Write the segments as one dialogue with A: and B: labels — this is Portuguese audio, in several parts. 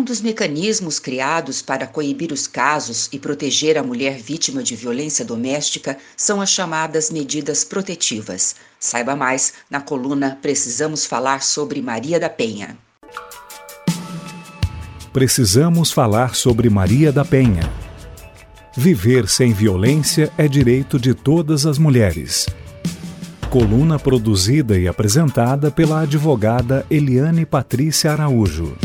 A: Um dos mecanismos criados para coibir os casos e proteger a mulher vítima de violência doméstica são as chamadas medidas protetivas. Saiba mais na coluna Precisamos Falar sobre Maria da Penha.
B: Precisamos falar sobre Maria da Penha. Viver sem violência é direito de todas as mulheres. Coluna produzida e apresentada pela advogada Eliane Patrícia Araújo.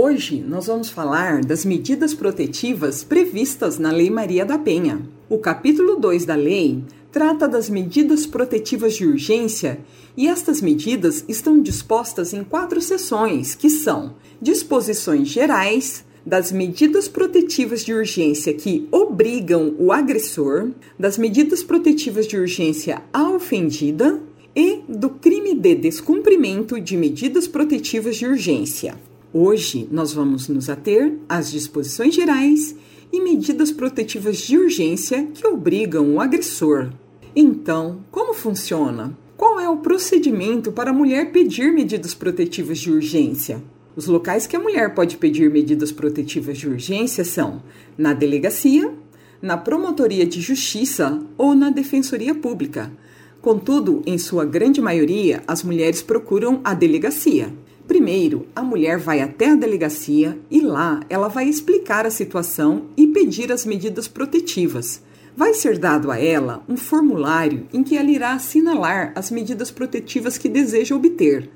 C: Hoje nós vamos falar das medidas protetivas previstas na Lei Maria da Penha. O capítulo 2 da lei trata das medidas protetivas de urgência e estas medidas estão dispostas em quatro seções, que são disposições gerais, das medidas protetivas de urgência que obrigam o agressor, das medidas protetivas de urgência à ofendida e do crime de descumprimento de medidas protetivas de urgência. Hoje nós vamos nos ater às disposições gerais e medidas protetivas de urgência que obrigam o agressor. Então, como funciona? Qual é o procedimento para a mulher pedir medidas protetivas de urgência? Os locais que a mulher pode pedir medidas protetivas de urgência são na delegacia, na promotoria de justiça ou na defensoria pública. Contudo, em sua grande maioria, as mulheres procuram a delegacia. Primeiro, a mulher vai até a delegacia e lá ela vai explicar a situação e pedir as medidas protetivas. Vai ser dado a ela um formulário em que ela irá assinalar as medidas protetivas que deseja obter.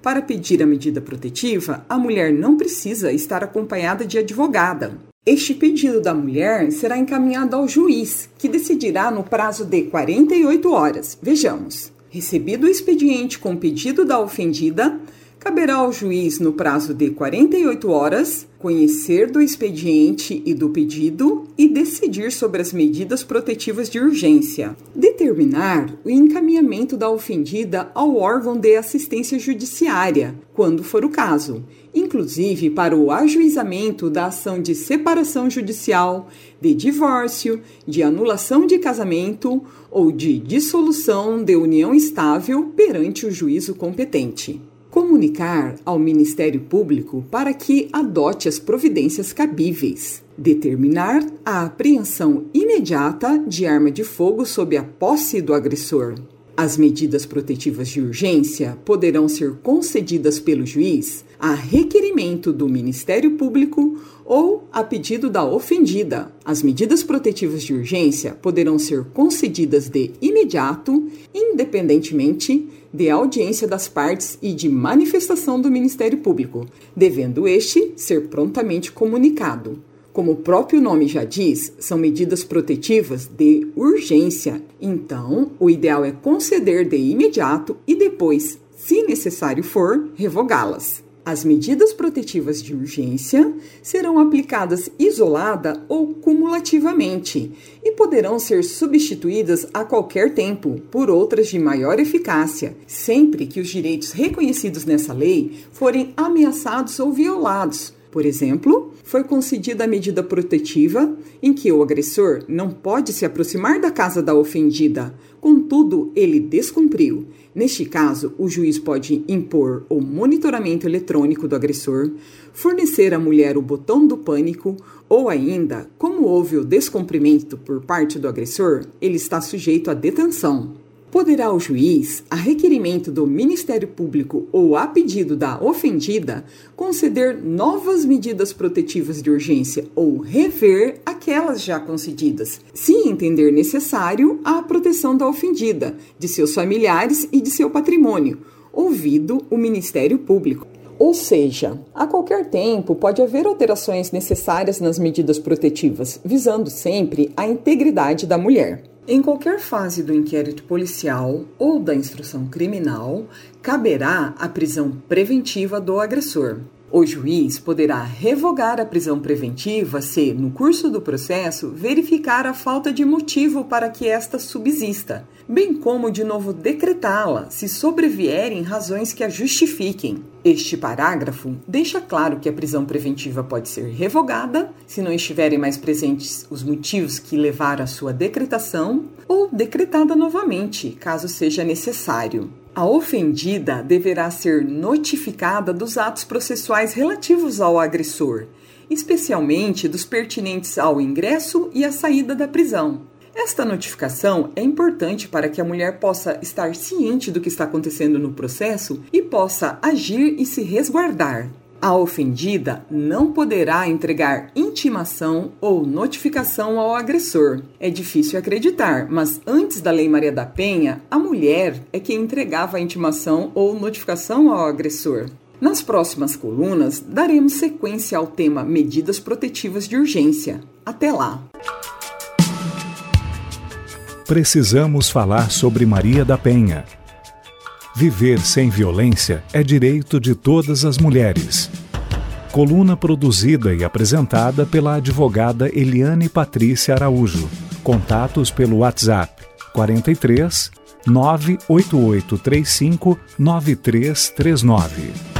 C: Para pedir a medida protetiva, a mulher não precisa estar acompanhada de advogada. Este pedido da mulher será encaminhado ao juiz, que decidirá no prazo de 48 horas. Vejamos. Recebido o expediente com o pedido da ofendida, caberá ao juiz, no prazo de 48 horas, conhecer do expediente e do pedido e decidir sobre as medidas protetivas de urgência. Determinar o encaminhamento da ofendida ao órgão de assistência judiciária, quando for o caso, inclusive para o ajuizamento da ação de separação judicial, de divórcio, de anulação de casamento ou de dissolução de união estável perante o juízo competente comunicar ao Ministério Público para que adote as providências cabíveis, determinar a apreensão imediata de arma de fogo sob a posse do agressor. As medidas protetivas de urgência poderão ser concedidas pelo juiz a requerimento do Ministério Público ou a pedido da ofendida. As medidas protetivas de urgência poderão ser concedidas de imediato, independentemente de audiência das partes e de manifestação do Ministério Público, devendo este ser prontamente comunicado. Como o próprio nome já diz, são medidas protetivas de urgência. Então, o ideal é conceder de imediato e depois, se necessário for, revogá-las. As medidas protetivas de urgência serão aplicadas isolada ou cumulativamente e poderão ser substituídas a qualquer tempo por outras de maior eficácia, sempre que os direitos reconhecidos nessa lei forem ameaçados ou violados. Por exemplo, foi concedida a medida protetiva em que o agressor não pode se aproximar da casa da ofendida, contudo, ele descumpriu. Neste caso, o juiz pode impor o monitoramento eletrônico do agressor, fornecer à mulher o botão do pânico ou ainda, como houve o descumprimento por parte do agressor, ele está sujeito à detenção poderá o juiz, a requerimento do Ministério Público ou a pedido da ofendida, conceder novas medidas protetivas de urgência ou rever aquelas já concedidas, se entender necessário a proteção da ofendida, de seus familiares e de seu patrimônio, ouvido o Ministério Público. Ou seja, a qualquer tempo pode haver alterações necessárias nas medidas protetivas, visando sempre a integridade da mulher. Em qualquer fase do inquérito policial ou da instrução criminal, caberá a prisão preventiva do agressor. O juiz poderá revogar a prisão preventiva se, no curso do processo, verificar a falta de motivo para que esta subsista, bem como de novo decretá-la se sobrevierem razões que a justifiquem. Este parágrafo deixa claro que a prisão preventiva pode ser revogada se não estiverem mais presentes os motivos que levaram à sua decretação ou decretada novamente, caso seja necessário. A ofendida deverá ser notificada dos atos processuais relativos ao agressor, especialmente dos pertinentes ao ingresso e à saída da prisão. Esta notificação é importante para que a mulher possa estar ciente do que está acontecendo no processo e possa agir e se resguardar. A ofendida não poderá entregar intimação ou notificação ao agressor. É difícil acreditar, mas antes da Lei Maria da Penha, a mulher é quem entregava a intimação ou notificação ao agressor. Nas próximas colunas, daremos sequência ao tema Medidas Protetivas de Urgência. Até lá!
B: Precisamos falar sobre Maria da Penha Viver sem violência é direito de todas as mulheres. Coluna produzida e apresentada pela advogada Eliane Patrícia Araújo. Contatos pelo WhatsApp 43 98835 9339.